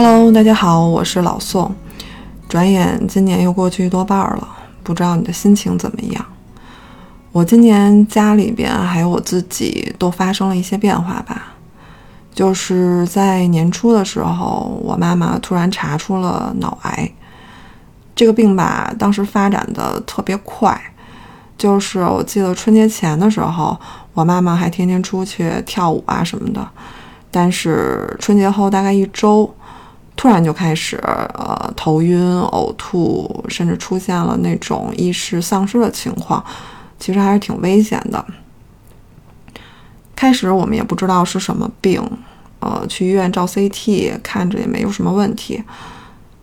Hello，大家好，我是老宋。转眼今年又过去一多半了，不知道你的心情怎么样？我今年家里边还有我自己都发生了一些变化吧。就是在年初的时候，我妈妈突然查出了脑癌。这个病吧，当时发展的特别快。就是我记得春节前的时候，我妈妈还天天出去跳舞啊什么的。但是春节后大概一周。突然就开始，呃，头晕、呕吐，甚至出现了那种意识丧失的情况，其实还是挺危险的。开始我们也不知道是什么病，呃，去医院照 CT，看着也没有什么问题，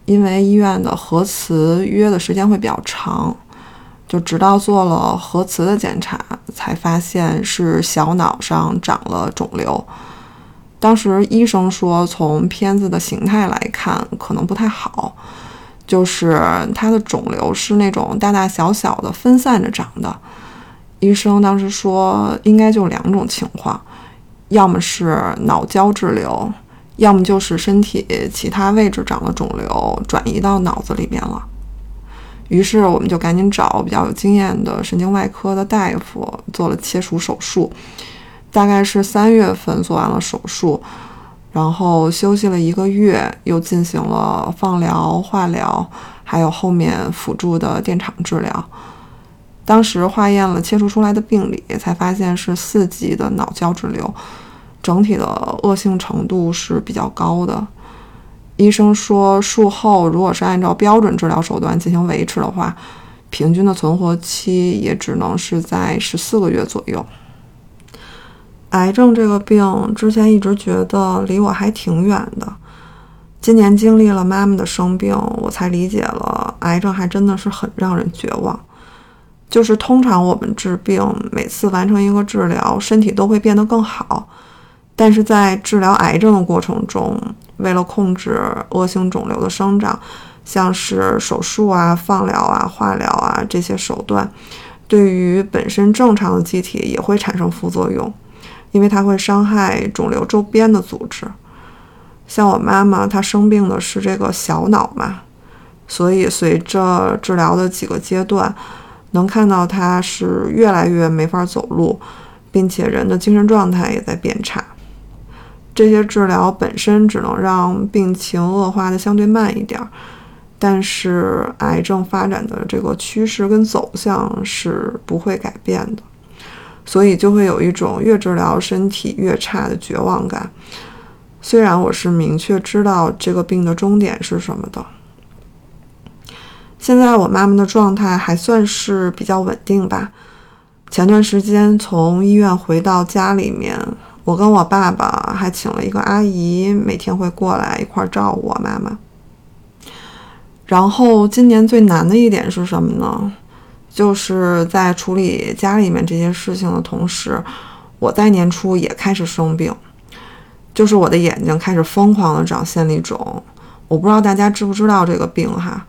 因为医院的核磁约的时间会比较长，就直到做了核磁的检查，才发现是小脑上长了肿瘤。当时医生说，从片子的形态来看，可能不太好，就是他的肿瘤是那种大大小小的分散着长的。医生当时说，应该就两种情况，要么是脑胶质瘤，要么就是身体其他位置长了肿瘤，转移到脑子里面了。于是我们就赶紧找比较有经验的神经外科的大夫做了切除手术。大概是三月份做完了手术，然后休息了一个月，又进行了放疗、化疗，还有后面辅助的电场治疗。当时化验了切除出来的病理，才发现是四级的脑胶质瘤，整体的恶性程度是比较高的。医生说，术后如果是按照标准治疗手段进行维持的话，平均的存活期也只能是在十四个月左右。癌症这个病，之前一直觉得离我还挺远的。今年经历了妈妈的生病，我才理解了癌症还真的是很让人绝望。就是通常我们治病，每次完成一个治疗，身体都会变得更好。但是在治疗癌症的过程中，为了控制恶性肿瘤的生长，像是手术啊、放疗啊、化疗啊这些手段，对于本身正常的机体也会产生副作用。因为它会伤害肿瘤周边的组织，像我妈妈，她生病的是这个小脑嘛，所以随着治疗的几个阶段，能看到她是越来越没法走路，并且人的精神状态也在变差。这些治疗本身只能让病情恶化的相对慢一点，但是癌症发展的这个趋势跟走向是不会改变的。所以就会有一种越治疗身体越差的绝望感。虽然我是明确知道这个病的终点是什么的。现在我妈妈的状态还算是比较稳定吧。前段时间从医院回到家里面，我跟我爸爸还请了一个阿姨，每天会过来一块照顾我妈妈。然后今年最难的一点是什么呢？就是在处理家里面这些事情的同时，我在年初也开始生病，就是我的眼睛开始疯狂的长线粒肿。我不知道大家知不知道这个病哈，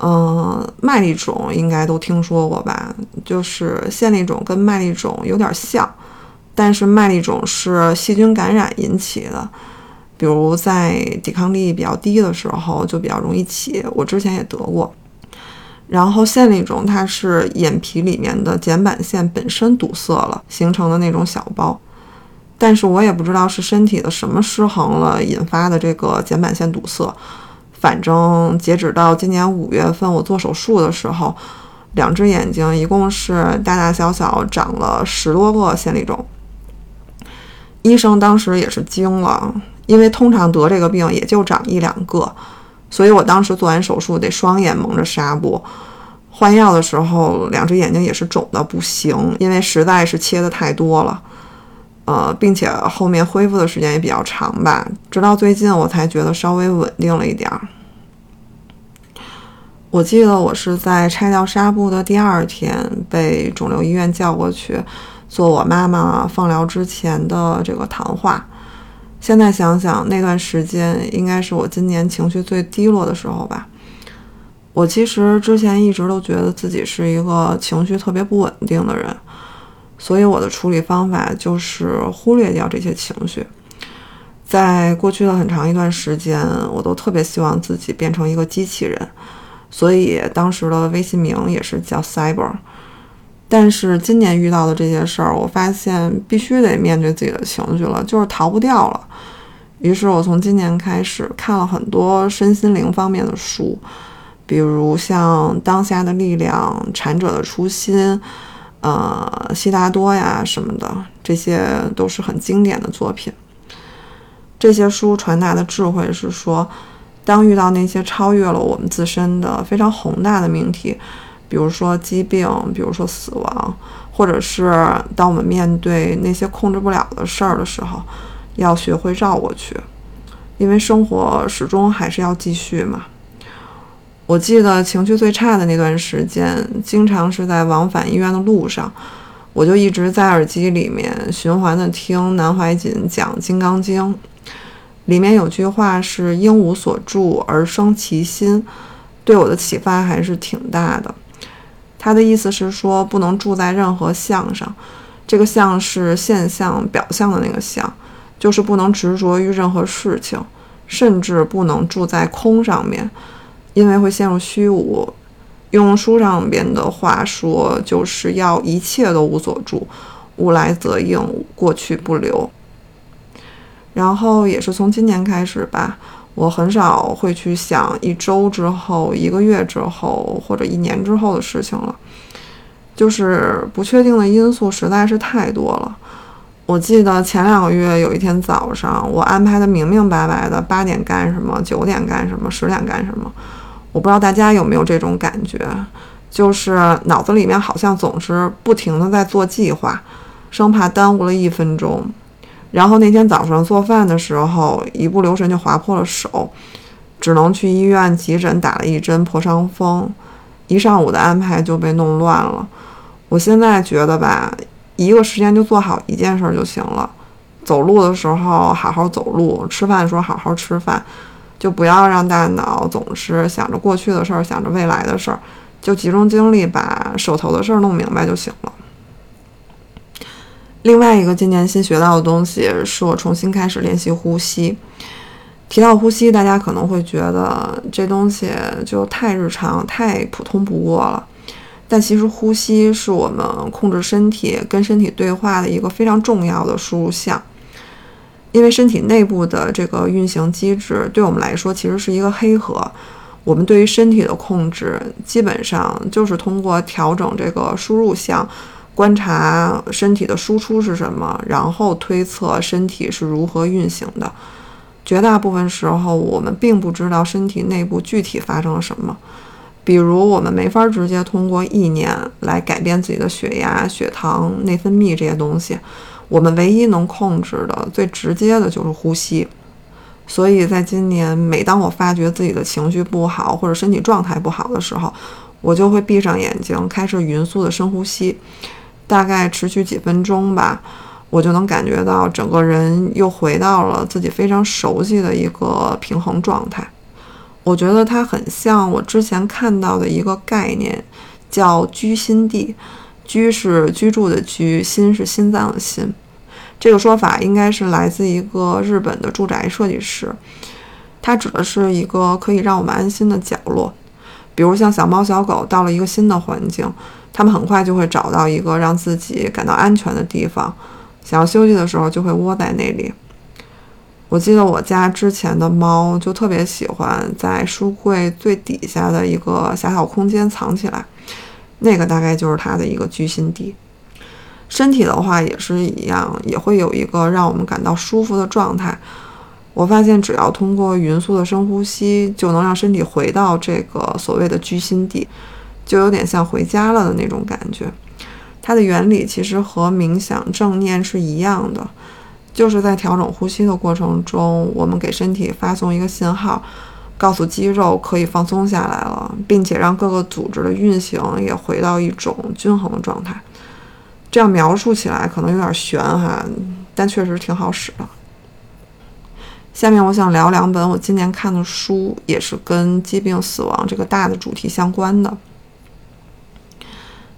嗯，麦粒肿应该都听说过吧？就是线粒肿跟麦粒肿有点像，但是麦粒肿是细菌感染引起的，比如在抵抗力比较低的时候就比较容易起。我之前也得过。然后线粒肿，它是眼皮里面的睑板腺本身堵塞了形成的那种小包，但是我也不知道是身体的什么失衡了引发的这个睑板腺堵塞。反正截止到今年五月份我做手术的时候，两只眼睛一共是大大小小长了十多个线粒肿。医生当时也是惊了，因为通常得这个病也就长一两个。所以我当时做完手术得双眼蒙着纱布，换药的时候两只眼睛也是肿的不行，因为实在是切的太多了，呃，并且后面恢复的时间也比较长吧，直到最近我才觉得稍微稳定了一点儿。我记得我是在拆掉纱布的第二天被肿瘤医院叫过去做我妈妈放疗之前的这个谈话。现在想想，那段时间应该是我今年情绪最低落的时候吧。我其实之前一直都觉得自己是一个情绪特别不稳定的人，所以我的处理方法就是忽略掉这些情绪。在过去的很长一段时间，我都特别希望自己变成一个机器人，所以当时的微信名也是叫 Cyber。但是今年遇到的这些事儿，我发现必须得面对自己的情绪了，就是逃不掉了。于是我从今年开始看了很多身心灵方面的书，比如像《当下的力量》《禅者的初心》。呃，悉达多呀什么的，这些都是很经典的作品。这些书传达的智慧是说，当遇到那些超越了我们自身的非常宏大的命题，比如说疾病，比如说死亡，或者是当我们面对那些控制不了的事儿的时候，要学会绕过去，因为生活始终还是要继续嘛。我记得情绪最差的那段时间，经常是在往返医院的路上，我就一直在耳机里面循环的听南怀瑾讲《金刚经》，里面有句话是“应无所住而生其心”，对我的启发还是挺大的。他的意思是说，不能住在任何相上，这个相是现象表象的那个相，就是不能执着于任何事情，甚至不能住在空上面。因为会陷入虚无，用书上边的话说，就是要一切都无所住，物来则应，过去不留。然后也是从今年开始吧，我很少会去想一周之后、一个月之后或者一年之后的事情了，就是不确定的因素实在是太多了。我记得前两个月有一天早上，我安排的明明白白的，八点干什么，九点干什么，十点干什么。我不知道大家有没有这种感觉，就是脑子里面好像总是不停的在做计划，生怕耽误了一分钟。然后那天早上做饭的时候，一不留神就划破了手，只能去医院急诊打了一针破伤风，一上午的安排就被弄乱了。我现在觉得吧，一个时间就做好一件事就行了，走路的时候好好走路，吃饭的时候好好吃饭。就不要让大脑总是想着过去的事儿，想着未来的事儿，就集中精力把手头的事儿弄明白就行了。另外一个今年新学到的东西，是我重新开始练习呼吸。提到呼吸，大家可能会觉得这东西就太日常、太普通不过了。但其实呼吸是我们控制身体、跟身体对话的一个非常重要的输入项。因为身体内部的这个运行机制，对我们来说其实是一个黑盒。我们对于身体的控制，基本上就是通过调整这个输入项，观察身体的输出是什么，然后推测身体是如何运行的。绝大部分时候，我们并不知道身体内部具体发生了什么。比如，我们没法直接通过意念来改变自己的血压、血糖、内分泌这些东西。我们唯一能控制的、最直接的就是呼吸，所以在今年，每当我发觉自己的情绪不好或者身体状态不好的时候，我就会闭上眼睛，开始匀速的深呼吸，大概持续几分钟吧，我就能感觉到整个人又回到了自己非常熟悉的一个平衡状态。我觉得它很像我之前看到的一个概念，叫居心地。居是居住的居，心是心脏的心。这个说法应该是来自一个日本的住宅设计师，它指的是一个可以让我们安心的角落。比如像小猫小狗到了一个新的环境，它们很快就会找到一个让自己感到安全的地方，想要休息的时候就会窝在那里。我记得我家之前的猫就特别喜欢在书柜最底下的一个狭小空间藏起来。那个大概就是它的一个居心地。身体的话也是一样，也会有一个让我们感到舒服的状态。我发现，只要通过匀速的深呼吸，就能让身体回到这个所谓的居心地，就有点像回家了的那种感觉。它的原理其实和冥想正念是一样的，就是在调整呼吸的过程中，我们给身体发送一个信号。告诉肌肉可以放松下来了，并且让各个组织的运行也回到一种均衡的状态。这样描述起来可能有点悬哈，但确实挺好使的。下面我想聊两本我今年看的书，也是跟疾病、死亡这个大的主题相关的。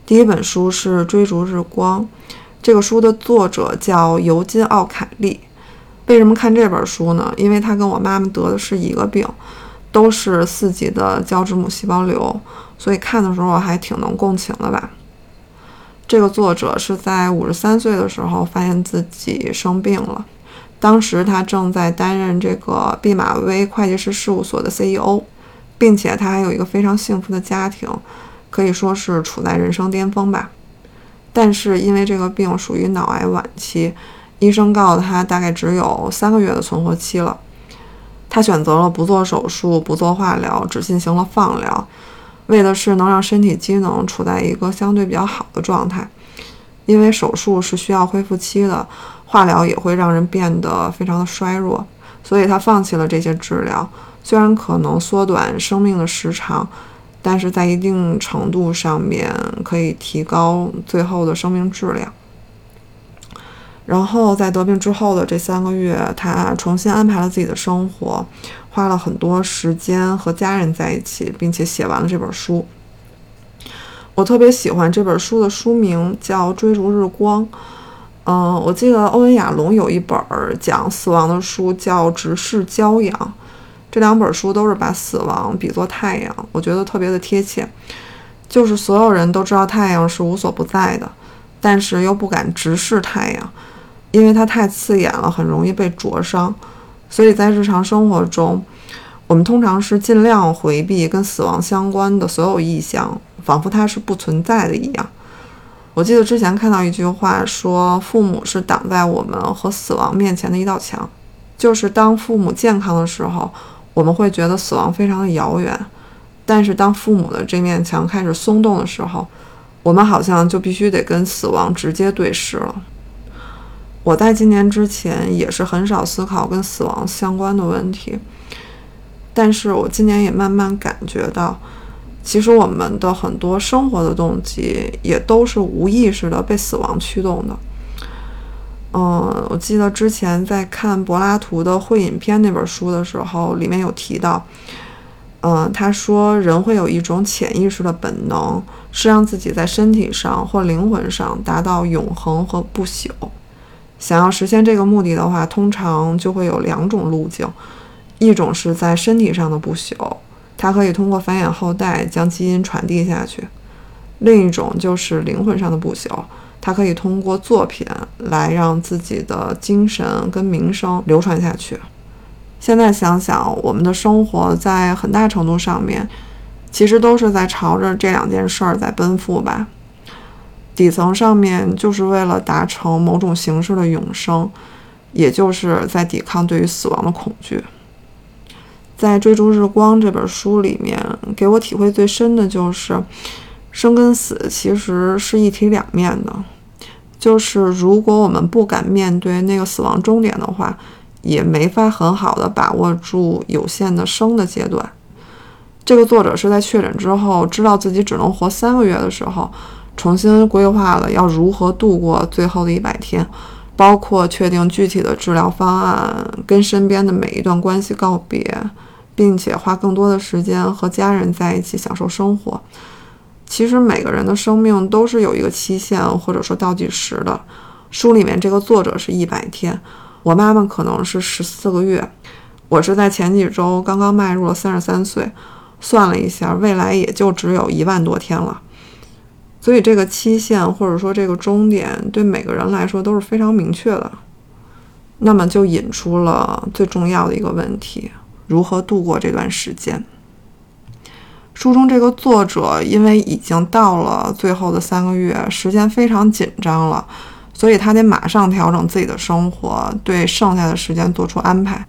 第一本书是《追逐日光》，这个书的作者叫尤金·奥凯利。为什么看这本书呢？因为他跟我妈妈得的是一个病，都是四级的胶质母细胞瘤，所以看的时候还挺能共情的吧。这个作者是在五十三岁的时候发现自己生病了，当时他正在担任这个毕马威会计师事务所的 CEO，并且他还有一个非常幸福的家庭，可以说是处在人生巅峰吧。但是因为这个病属于脑癌晚期，医生告诉他大概只有三个月的存活期了。他选择了不做手术、不做化疗，只进行了放疗，为的是能让身体机能处在一个相对比较好的状态。因为手术是需要恢复期的，化疗也会让人变得非常的衰弱，所以他放弃了这些治疗。虽然可能缩短生命的时长。但是在一定程度上面可以提高最后的生命质量。然后在得病之后的这三个月，他重新安排了自己的生活，花了很多时间和家人在一起，并且写完了这本书。我特别喜欢这本书的书名叫《追逐日光》。嗯，我记得欧文·亚龙有一本讲死亡的书叫《直视骄阳》。这两本书都是把死亡比作太阳，我觉得特别的贴切。就是所有人都知道太阳是无所不在的，但是又不敢直视太阳，因为它太刺眼了，很容易被灼伤。所以在日常生活中，我们通常是尽量回避跟死亡相关的所有意象，仿佛它是不存在的一样。我记得之前看到一句话说：“父母是挡在我们和死亡面前的一道墙。”就是当父母健康的时候。我们会觉得死亡非常的遥远，但是当父母的这面墙开始松动的时候，我们好像就必须得跟死亡直接对视了。我在今年之前也是很少思考跟死亡相关的问题，但是我今年也慢慢感觉到，其实我们的很多生活的动机也都是无意识的被死亡驱动的。嗯，我记得之前在看柏拉图的《会影片》那本书的时候，里面有提到，嗯，他说人会有一种潜意识的本能，是让自己在身体上或灵魂上达到永恒和不朽。想要实现这个目的的话，通常就会有两种路径：一种是在身体上的不朽，它可以通过繁衍后代将基因传递下去；另一种就是灵魂上的不朽。他可以通过作品来让自己的精神跟名声流传下去。现在想想，我们的生活在很大程度上面，其实都是在朝着这两件事儿在奔赴吧。底层上面就是为了达成某种形式的永生，也就是在抵抗对于死亡的恐惧。在《追逐日光》这本书里面，给我体会最深的就是。生跟死其实是一体两面的，就是如果我们不敢面对那个死亡终点的话，也没法很好的把握住有限的生的阶段。这个作者是在确诊之后，知道自己只能活三个月的时候，重新规划了要如何度过最后的一百天，包括确定具体的治疗方案，跟身边的每一段关系告别，并且花更多的时间和家人在一起享受生活。其实每个人的生命都是有一个期限或者说倒计时的。书里面这个作者是一百天，我妈妈可能是十四个月，我是在前几周刚刚迈入了三十三岁，算了一下，未来也就只有一万多天了。所以这个期限或者说这个终点对每个人来说都是非常明确的。那么就引出了最重要的一个问题：如何度过这段时间？书中这个作者因为已经到了最后的三个月，时间非常紧张了，所以他得马上调整自己的生活，对剩下的时间做出安排。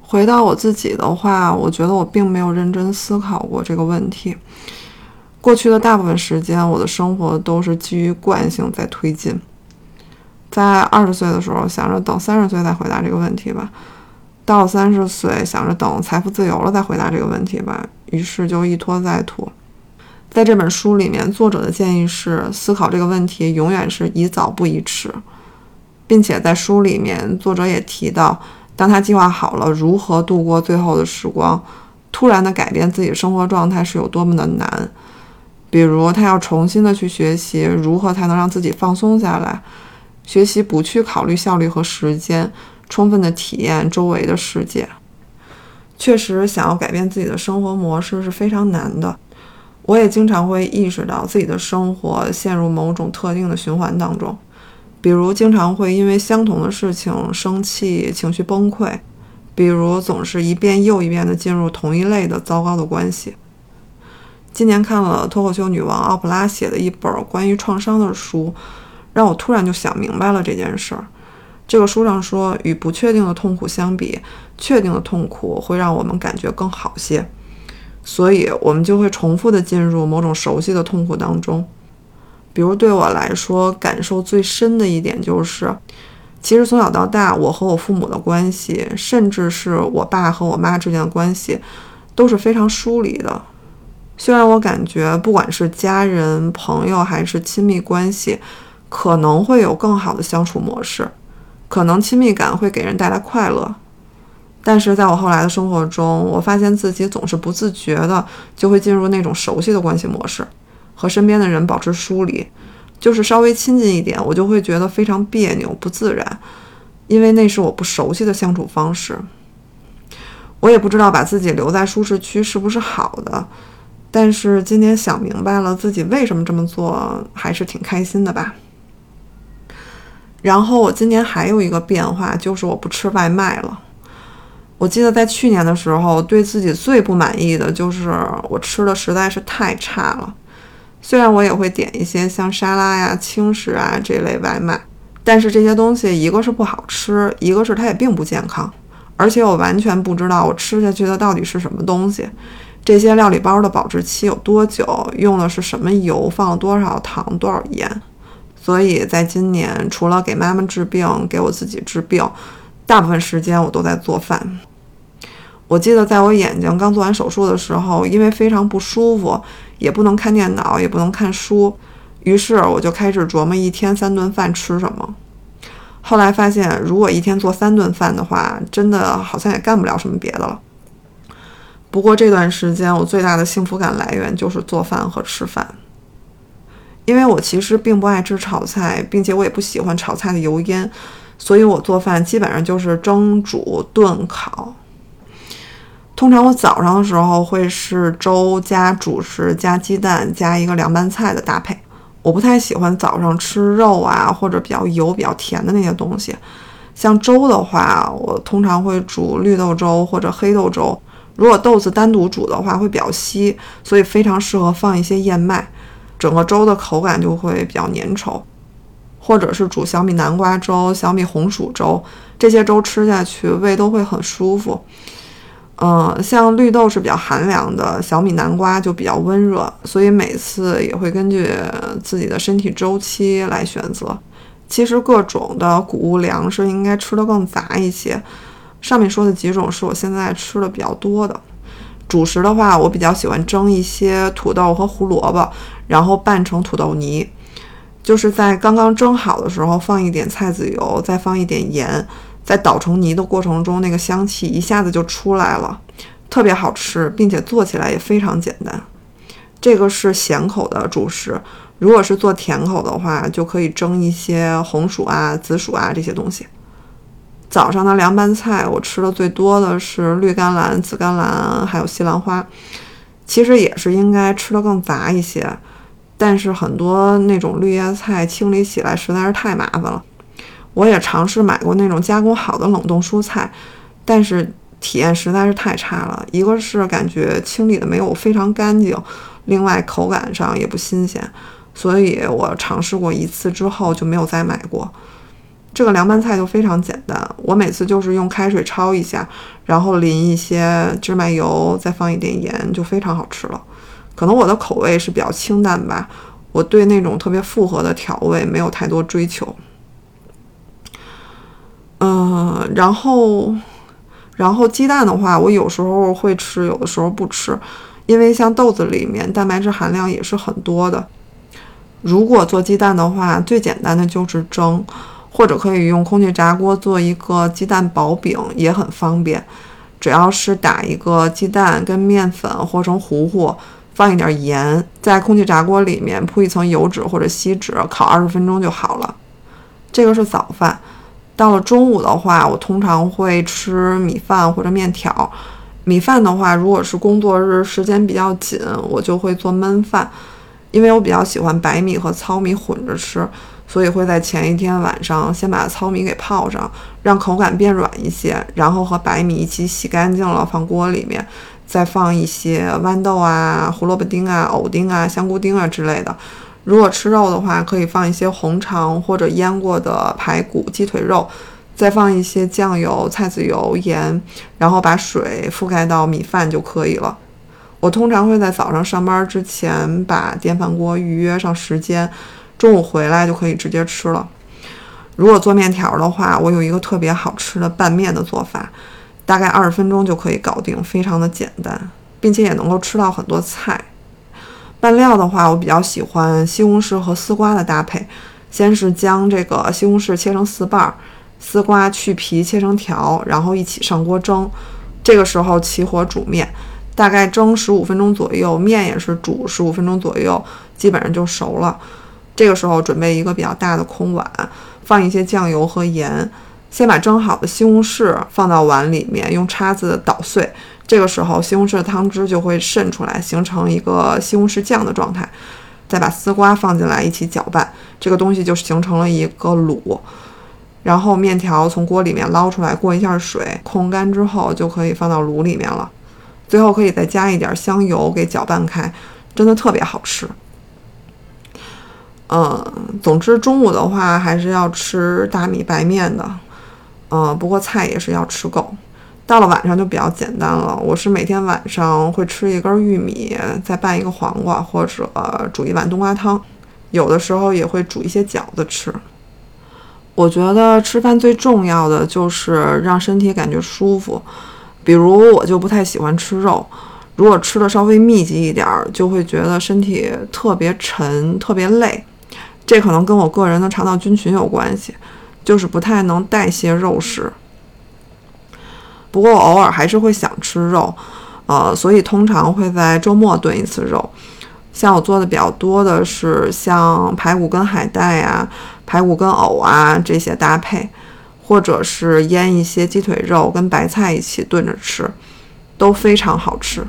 回到我自己的话，我觉得我并没有认真思考过这个问题。过去的大部分时间，我的生活都是基于惯性在推进。在二十岁的时候，想着等三十岁再回答这个问题吧。到三十岁，想着等财富自由了再回答这个问题吧，于是就一拖再拖。在这本书里面，作者的建议是思考这个问题永远是宜早不宜迟，并且在书里面，作者也提到，当他计划好了如何度过最后的时光，突然的改变自己生活状态是有多么的难。比如，他要重新的去学习如何才能让自己放松下来，学习不去考虑效率和时间。充分的体验周围的世界。确实，想要改变自己的生活模式是非常难的。我也经常会意识到自己的生活陷入某种特定的循环当中，比如经常会因为相同的事情生气、情绪崩溃，比如总是一遍又一遍地进入同一类的糟糕的关系。今年看了脱口秀女王奥普拉写的一本关于创伤的书，让我突然就想明白了这件事儿。这个书上说，与不确定的痛苦相比，确定的痛苦会让我们感觉更好些。所以，我们就会重复的进入某种熟悉的痛苦当中。比如，对我来说，感受最深的一点就是，其实从小到大，我和我父母的关系，甚至是我爸和我妈之间的关系，都是非常疏离的。虽然我感觉，不管是家人、朋友还是亲密关系，可能会有更好的相处模式，可能亲密感会给人带来快乐。但是在我后来的生活中，我发现自己总是不自觉的就会进入那种熟悉的关系模式，和身边的人保持疏离，就是稍微亲近一点，我就会觉得非常别扭、不自然，因为那是我不熟悉的相处方式。我也不知道把自己留在舒适区是不是好的，但是今天想明白了自己为什么这么做，还是挺开心的吧。然后我今年还有一个变化，就是我不吃外卖了。我记得在去年的时候，对自己最不满意的就是我吃的实在是太差了。虽然我也会点一些像沙拉呀、轻食啊这类外卖，但是这些东西一个是不好吃，一个是它也并不健康，而且我完全不知道我吃下去的到底是什么东西。这些料理包的保质期有多久？用的是什么油？放了多少糖、多少盐？所以在今年，除了给妈妈治病，给我自己治病，大部分时间我都在做饭。我记得在我眼睛刚做完手术的时候，因为非常不舒服，也不能看电脑，也不能看书，于是我就开始琢磨一天三顿饭吃什么。后来发现，如果一天做三顿饭的话，真的好像也干不了什么别的了。不过这段时间，我最大的幸福感来源就是做饭和吃饭，因为我其实并不爱吃炒菜，并且我也不喜欢炒菜的油烟，所以我做饭基本上就是蒸、煮、炖、烤。通常我早上的时候会是粥加主食加鸡蛋加一个凉拌菜的搭配。我不太喜欢早上吃肉啊或者比较油比较甜的那些东西。像粥的话，我通常会煮绿豆粥或者黑豆粥。如果豆子单独煮的话会比较稀，所以非常适合放一些燕麦，整个粥的口感就会比较粘稠。或者是煮小米南瓜粥、小米红薯粥，这些粥吃下去胃都会很舒服。嗯，像绿豆是比较寒凉的，小米南瓜就比较温热，所以每次也会根据自己的身体周期来选择。其实各种的谷物粮食应该吃的更杂一些。上面说的几种是我现在吃的比较多的。主食的话，我比较喜欢蒸一些土豆和胡萝卜，然后拌成土豆泥，就是在刚刚蒸好的时候放一点菜籽油，再放一点盐。在捣成泥的过程中，那个香气一下子就出来了，特别好吃，并且做起来也非常简单。这个是咸口的主食，如果是做甜口的话，就可以蒸一些红薯啊、紫薯啊这些东西。早上的凉拌菜，我吃的最多的是绿甘蓝、紫甘蓝，还有西兰花。其实也是应该吃的更杂一些，但是很多那种绿叶菜清理起来实在是太麻烦了。我也尝试买过那种加工好的冷冻蔬菜，但是体验实在是太差了。一个是感觉清理的没有非常干净，另外口感上也不新鲜，所以我尝试过一次之后就没有再买过。这个凉拌菜就非常简单，我每次就是用开水焯一下，然后淋一些芝麻油，再放一点盐，就非常好吃了。可能我的口味是比较清淡吧，我对那种特别复合的调味没有太多追求。嗯，然后，然后鸡蛋的话，我有时候会吃，有的时候不吃，因为像豆子里面蛋白质含量也是很多的。如果做鸡蛋的话，最简单的就是蒸，或者可以用空气炸锅做一个鸡蛋薄饼，也很方便。只要是打一个鸡蛋跟面粉和成糊糊，放一点盐，在空气炸锅里面铺一层油纸或者锡纸，烤二十分钟就好了。这个是早饭。到了中午的话，我通常会吃米饭或者面条。米饭的话，如果是工作日时间比较紧，我就会做焖饭，因为我比较喜欢白米和糙米混着吃，所以会在前一天晚上先把糙米给泡上，让口感变软一些，然后和白米一起洗干净了放锅里面，再放一些豌豆啊、胡萝卜丁啊、藕丁啊、香菇丁啊之类的。如果吃肉的话，可以放一些红肠或者腌过的排骨、鸡腿肉，再放一些酱油、菜籽油、盐，然后把水覆盖到米饭就可以了。我通常会在早上上班之前把电饭锅预约上时间，中午回来就可以直接吃了。如果做面条的话，我有一个特别好吃的拌面的做法，大概二十分钟就可以搞定，非常的简单，并且也能够吃到很多菜。拌料的话，我比较喜欢西红柿和丝瓜的搭配。先是将这个西红柿切成四瓣，丝瓜去皮切成条，然后一起上锅蒸。这个时候起火煮面，大概蒸十五分钟左右，面也是煮十五分钟左右，基本上就熟了。这个时候准备一个比较大的空碗，放一些酱油和盐，先把蒸好的西红柿放到碗里面，用叉子捣碎。这个时候，西红柿的汤汁就会渗出来，形成一个西红柿酱的状态。再把丝瓜放进来一起搅拌，这个东西就形成了一个卤。然后面条从锅里面捞出来，过一下水，控干之后就可以放到卤里面了。最后可以再加一点香油给搅拌开，真的特别好吃。嗯，总之中午的话还是要吃大米白面的。嗯，不过菜也是要吃够。到了晚上就比较简单了，我是每天晚上会吃一根玉米，再拌一个黄瓜，或者煮一碗冬瓜汤，有的时候也会煮一些饺子吃。我觉得吃饭最重要的就是让身体感觉舒服，比如我就不太喜欢吃肉，如果吃的稍微密集一点，就会觉得身体特别沉、特别累，这可能跟我个人的肠道菌群有关系，就是不太能代谢肉食。不过我偶尔还是会想吃肉，呃，所以通常会在周末炖一次肉。像我做的比较多的是像排骨跟海带呀、排骨跟藕啊这些搭配，或者是腌一些鸡腿肉跟白菜一起炖着吃，都非常好吃。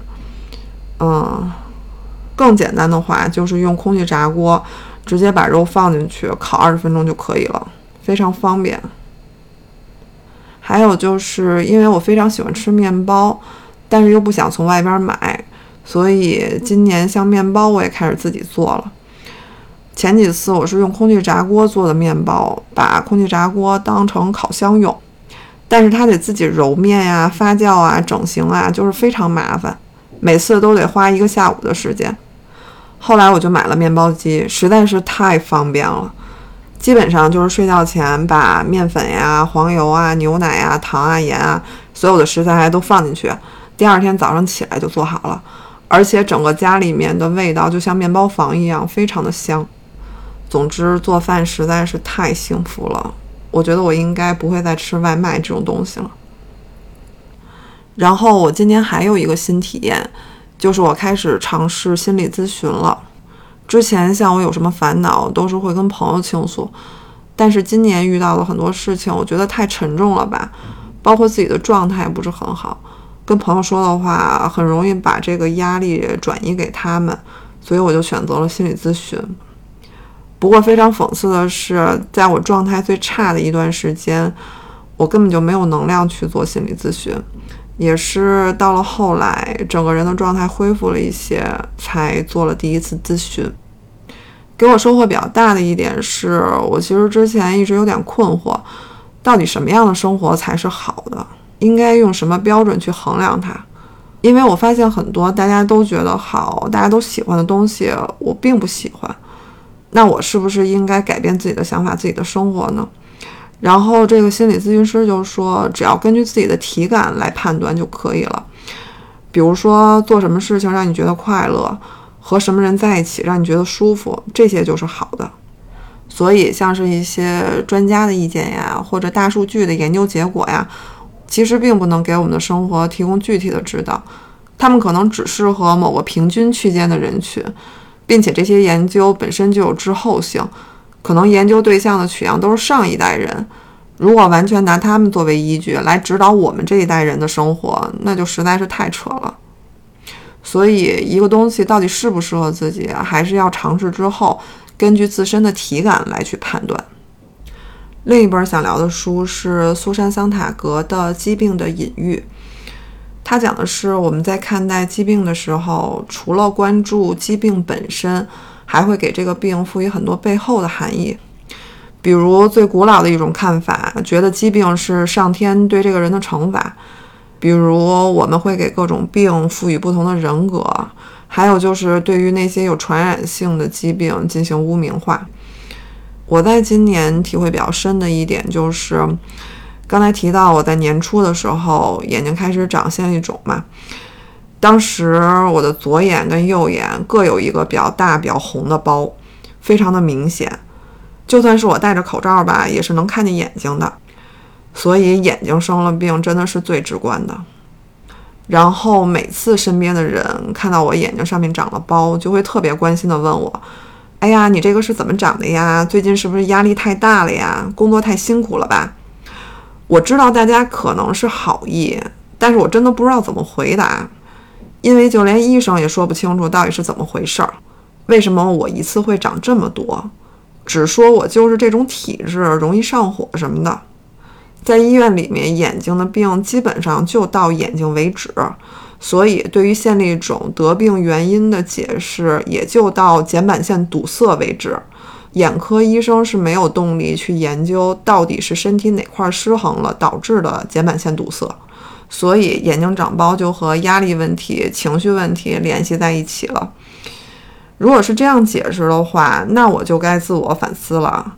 嗯，更简单的话就是用空气炸锅直接把肉放进去烤二十分钟就可以了，非常方便。还有就是因为我非常喜欢吃面包，但是又不想从外边买，所以今年像面包我也开始自己做了。前几次我是用空气炸锅做的面包，把空气炸锅当成烤箱用，但是它得自己揉面呀、发酵啊、整形啊，就是非常麻烦，每次都得花一个下午的时间。后来我就买了面包机，实在是太方便了。基本上就是睡觉前把面粉呀、黄油啊、牛奶啊、糖啊、盐啊，所有的食材都放进去，第二天早上起来就做好了。而且整个家里面的味道就像面包房一样，非常的香。总之，做饭实在是太幸福了。我觉得我应该不会再吃外卖这种东西了。然后我今天还有一个新体验，就是我开始尝试心理咨询了。之前像我有什么烦恼，都是会跟朋友倾诉，但是今年遇到了很多事情，我觉得太沉重了吧，包括自己的状态不是很好，跟朋友说的话很容易把这个压力转移给他们，所以我就选择了心理咨询。不过非常讽刺的是，在我状态最差的一段时间，我根本就没有能量去做心理咨询。也是到了后来，整个人的状态恢复了一些，才做了第一次咨询。给我收获比较大的一点是，我其实之前一直有点困惑，到底什么样的生活才是好的？应该用什么标准去衡量它？因为我发现很多大家都觉得好，大家都喜欢的东西，我并不喜欢。那我是不是应该改变自己的想法，自己的生活呢？然后这个心理咨询师就说，只要根据自己的体感来判断就可以了。比如说做什么事情让你觉得快乐，和什么人在一起让你觉得舒服，这些就是好的。所以像是一些专家的意见呀，或者大数据的研究结果呀，其实并不能给我们的生活提供具体的指导，他们可能只适合某个平均区间的人群，并且这些研究本身就有滞后性。可能研究对象的取样都是上一代人，如果完全拿他们作为依据来指导我们这一代人的生活，那就实在是太扯了。所以，一个东西到底适不适合自己，还是要尝试之后，根据自身的体感来去判断。另一本想聊的书是苏珊·桑塔格的《疾病的隐喻》，它讲的是我们在看待疾病的时候，除了关注疾病本身，还会给这个病赋予很多背后的含义。比如最古老的一种看法，觉得疾病是上天对这个人的惩罚；比如我们会给各种病赋予不同的人格；还有就是对于那些有传染性的疾病进行污名化。我在今年体会比较深的一点就是，刚才提到我在年初的时候眼睛开始长线粒肿嘛，当时我的左眼跟右眼各有一个比较大、比较红的包，非常的明显。就算是我戴着口罩吧，也是能看见眼睛的，所以眼睛生了病真的是最直观的。然后每次身边的人看到我眼睛上面长了包，就会特别关心的问我：“哎呀，你这个是怎么长的呀？最近是不是压力太大了呀？工作太辛苦了吧？”我知道大家可能是好意，但是我真的不知道怎么回答，因为就连医生也说不清楚到底是怎么回事儿，为什么我一次会长这么多。只说我就是这种体质，容易上火什么的，在医院里面，眼睛的病基本上就到眼睛为止，所以对于线粒肿得病原因的解释也就到睑板腺堵塞为止。眼科医生是没有动力去研究到底是身体哪块失衡了导致的睑板腺堵塞，所以眼睛长包就和压力问题、情绪问题联系在一起了。如果是这样解释的话，那我就该自我反思了。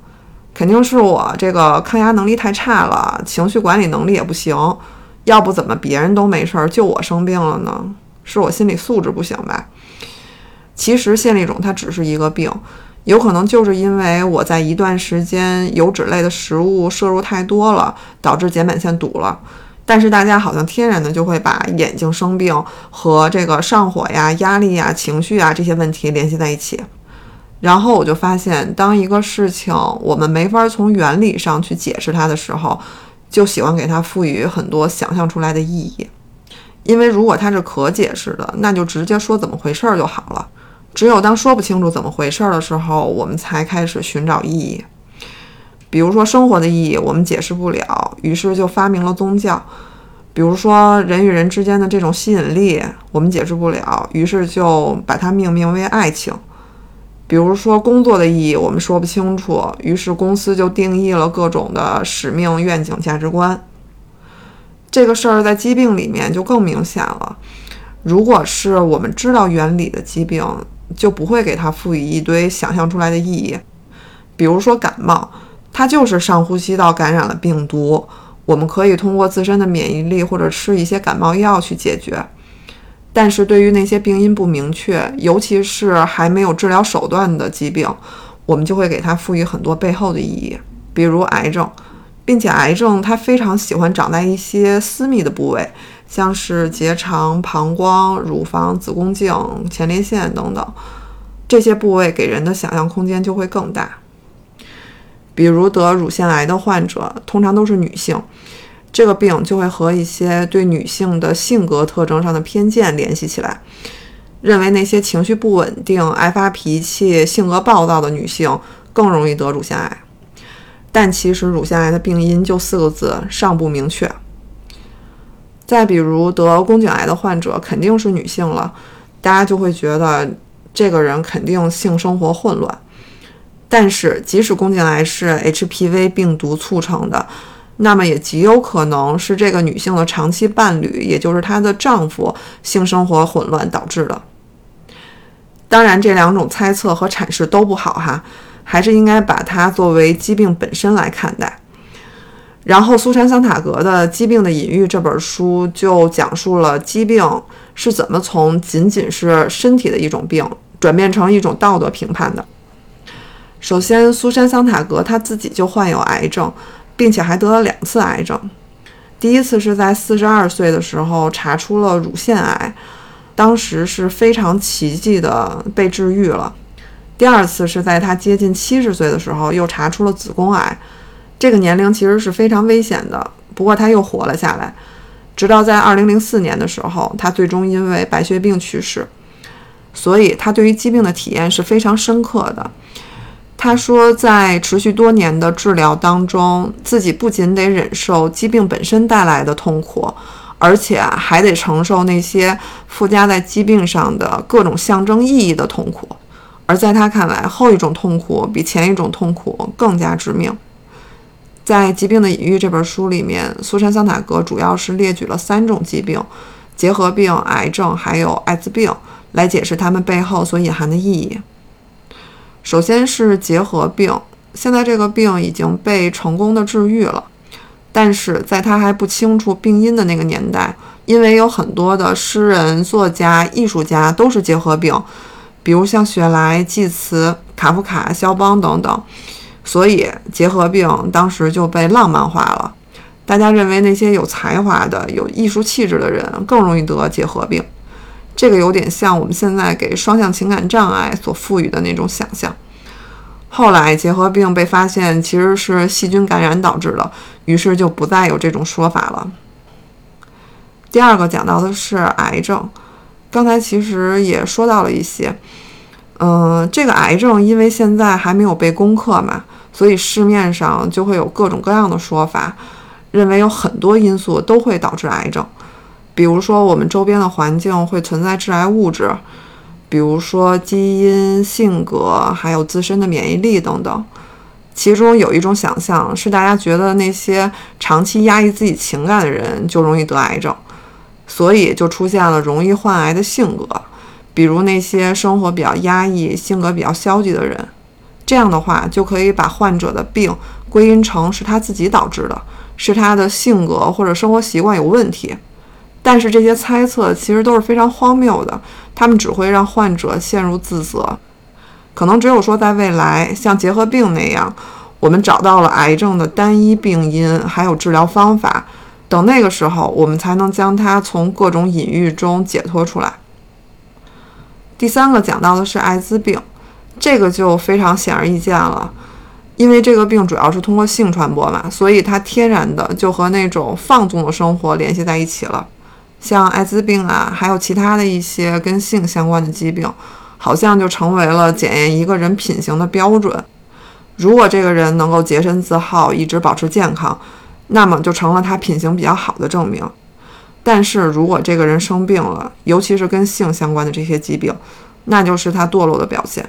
肯定是我这个抗压能力太差了，情绪管理能力也不行。要不怎么别人都没事儿，就我生病了呢？是我心理素质不行吧？其实线粒肿它只是一个病，有可能就是因为我在一段时间油脂类的食物摄入太多了，导致睑板腺堵了。但是大家好像天然的就会把眼睛生病和这个上火呀、压力呀、情绪啊这些问题联系在一起，然后我就发现，当一个事情我们没法从原理上去解释它的时候，就喜欢给它赋予很多想象出来的意义。因为如果它是可解释的，那就直接说怎么回事儿就好了。只有当说不清楚怎么回事儿的时候，我们才开始寻找意义。比如说生活的意义我们解释不了，于是就发明了宗教。比如说人与人之间的这种吸引力我们解释不了，于是就把它命名为爱情。比如说工作的意义我们说不清楚，于是公司就定义了各种的使命、愿景、价值观。这个事儿在疾病里面就更明显了。如果是我们知道原理的疾病，就不会给它赋予一堆想象出来的意义。比如说感冒。它就是上呼吸道感染了病毒，我们可以通过自身的免疫力或者吃一些感冒药去解决。但是对于那些病因不明确，尤其是还没有治疗手段的疾病，我们就会给它赋予很多背后的意义，比如癌症，并且癌症它非常喜欢长在一些私密的部位，像是结肠、膀胱、乳房、子宫颈、前列腺等等，这些部位给人的想象空间就会更大。比如得乳腺癌的患者，通常都是女性，这个病就会和一些对女性的性格特征上的偏见联系起来，认为那些情绪不稳定、爱发脾气、性格暴躁的女性更容易得乳腺癌。但其实乳腺癌的病因就四个字，尚不明确。再比如得宫颈癌的患者肯定是女性了，大家就会觉得这个人肯定性生活混乱。但是，即使宫颈癌是 HPV 病毒促成的，那么也极有可能是这个女性的长期伴侣，也就是她的丈夫性生活混乱导致的。当然，这两种猜测和阐释都不好哈，还是应该把它作为疾病本身来看待。然后，苏珊·桑塔格的《疾病的隐喻》这本书就讲述了疾病是怎么从仅仅是身体的一种病，转变成一种道德评判的。首先，苏珊·桑塔格她自己就患有癌症，并且还得了两次癌症。第一次是在四十二岁的时候查出了乳腺癌，当时是非常奇迹的被治愈了。第二次是在她接近七十岁的时候又查出了子宫癌，这个年龄其实是非常危险的。不过她又活了下来，直到在二零零四年的时候，她最终因为白血病去世。所以她对于疾病的体验是非常深刻的。他说，在持续多年的治疗当中，自己不仅得忍受疾病本身带来的痛苦，而且还得承受那些附加在疾病上的各种象征意义的痛苦。而在他看来，后一种痛苦比前一种痛苦更加致命。在《疾病的隐喻》这本书里面，苏珊·桑塔格主要是列举了三种疾病：结核病、癌症还有艾滋病，来解释它们背后所隐含的意义。首先是结核病，现在这个病已经被成功的治愈了，但是在他还不清楚病因的那个年代，因为有很多的诗人、作家、艺术家都是结核病，比如像雪莱、济慈、卡夫卡、肖邦等等，所以结核病当时就被浪漫化了。大家认为那些有才华的、有艺术气质的人更容易得结核病。这个有点像我们现在给双向情感障碍所赋予的那种想象。后来结核病被发现其实是细菌感染导致的，于是就不再有这种说法了。第二个讲到的是癌症，刚才其实也说到了一些。嗯，这个癌症因为现在还没有被攻克嘛，所以市面上就会有各种各样的说法，认为有很多因素都会导致癌症。比如说，我们周边的环境会存在致癌物质，比如说基因、性格，还有自身的免疫力等等。其中有一种想象是，大家觉得那些长期压抑自己情感的人就容易得癌症，所以就出现了容易患癌的性格，比如那些生活比较压抑、性格比较消极的人。这样的话，就可以把患者的病归因成是他自己导致的，是他的性格或者生活习惯有问题。但是这些猜测其实都是非常荒谬的，他们只会让患者陷入自责。可能只有说在未来，像结核病那样，我们找到了癌症的单一病因，还有治疗方法，等那个时候，我们才能将它从各种隐喻中解脱出来。第三个讲到的是艾滋病，这个就非常显而易见了，因为这个病主要是通过性传播嘛，所以它天然的就和那种放纵的生活联系在一起了。像艾滋病啊，还有其他的一些跟性相关的疾病，好像就成为了检验一个人品行的标准。如果这个人能够洁身自好，一直保持健康，那么就成了他品行比较好的证明。但是如果这个人生病了，尤其是跟性相关的这些疾病，那就是他堕落的表现。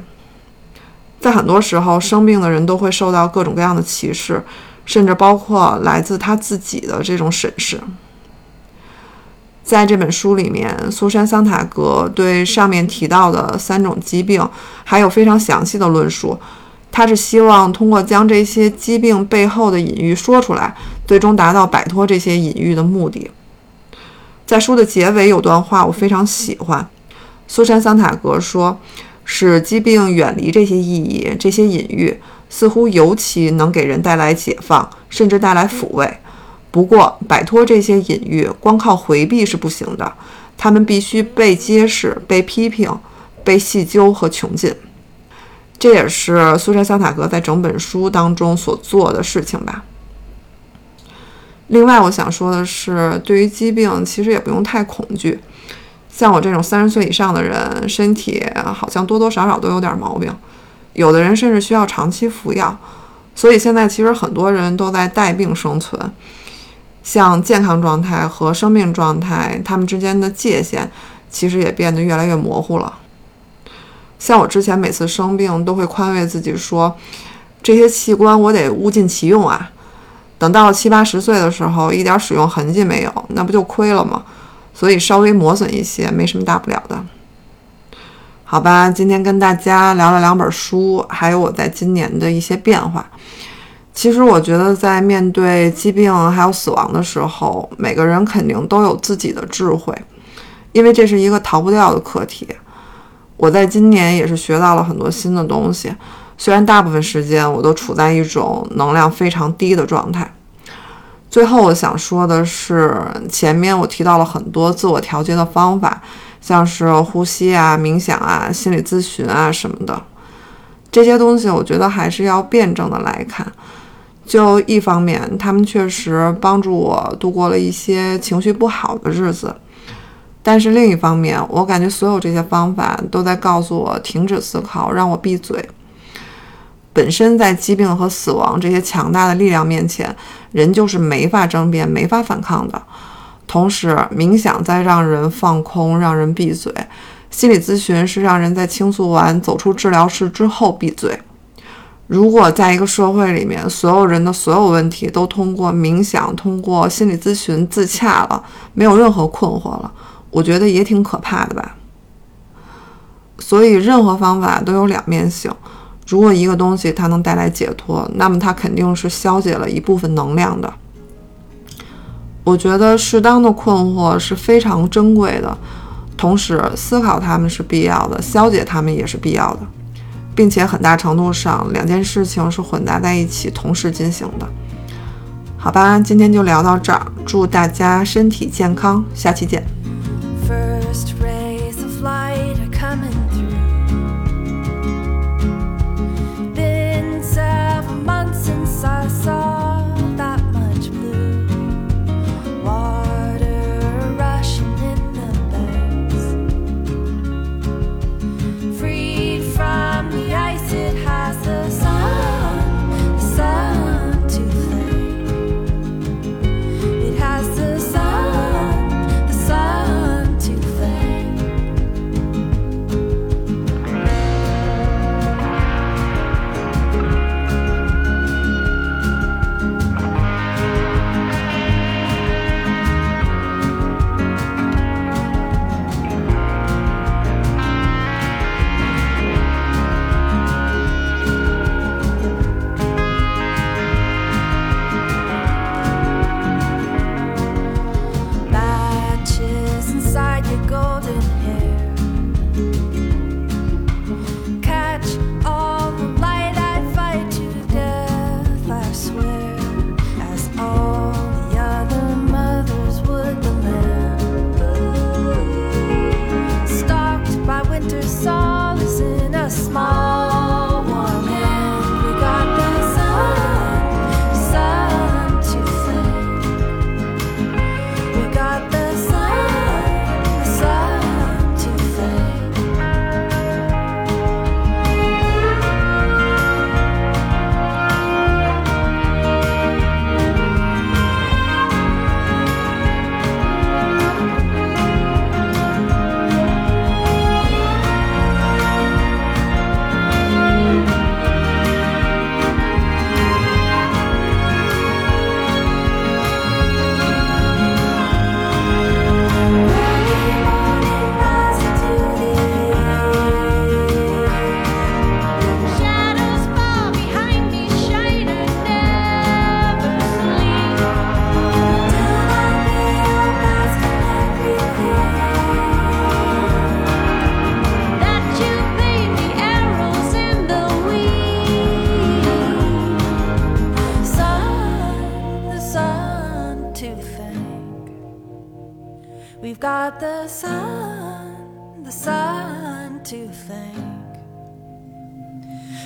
在很多时候，生病的人都会受到各种各样的歧视，甚至包括来自他自己的这种审视。在这本书里面，苏珊·桑塔格对上面提到的三种疾病还有非常详细的论述。他是希望通过将这些疾病背后的隐喻说出来，最终达到摆脱这些隐喻的目的。在书的结尾有段话我非常喜欢，苏珊·桑塔格说：“使疾病远离这些意义、这些隐喻，似乎尤其能给人带来解放，甚至带来抚慰。”不过，摆脱这些隐喻，光靠回避是不行的。他们必须被揭示、被批评、被细究和穷尽。这也是苏珊·桑塔格在整本书当中所做的事情吧。另外，我想说的是，对于疾病，其实也不用太恐惧。像我这种三十岁以上的人，身体好像多多少少都有点毛病，有的人甚至需要长期服药。所以现在其实很多人都在带病生存。像健康状态和生命状态，它们之间的界限其实也变得越来越模糊了。像我之前每次生病，都会宽慰自己说，这些器官我得物尽其用啊。等到七八十岁的时候，一点使用痕迹没有，那不就亏了吗？所以稍微磨损一些，没什么大不了的。好吧，今天跟大家聊了两本书，还有我在今年的一些变化。其实我觉得，在面对疾病还有死亡的时候，每个人肯定都有自己的智慧，因为这是一个逃不掉的课题。我在今年也是学到了很多新的东西，虽然大部分时间我都处在一种能量非常低的状态。最后我想说的是，前面我提到了很多自我调节的方法，像是呼吸啊、冥想啊、心理咨询啊什么的，这些东西我觉得还是要辩证的来看。就一方面，他们确实帮助我度过了一些情绪不好的日子，但是另一方面，我感觉所有这些方法都在告诉我停止思考，让我闭嘴。本身在疾病和死亡这些强大的力量面前，人就是没法争辩、没法反抗的。同时，冥想在让人放空、让人闭嘴；心理咨询是让人在倾诉完、走出治疗室之后闭嘴。如果在一个社会里面，所有人的所有问题都通过冥想、通过心理咨询自洽了，没有任何困惑了，我觉得也挺可怕的吧。所以，任何方法都有两面性。如果一个东西它能带来解脱，那么它肯定是消解了一部分能量的。我觉得适当的困惑是非常珍贵的，同时思考它们是必要的，消解它们也是必要的，并且很大程度上两件事情是混杂在一起同时进行的。好吧，今天就聊到这儿，祝大家身体健康，下期见。got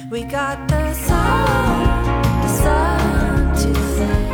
We got the sun, the sun to sing.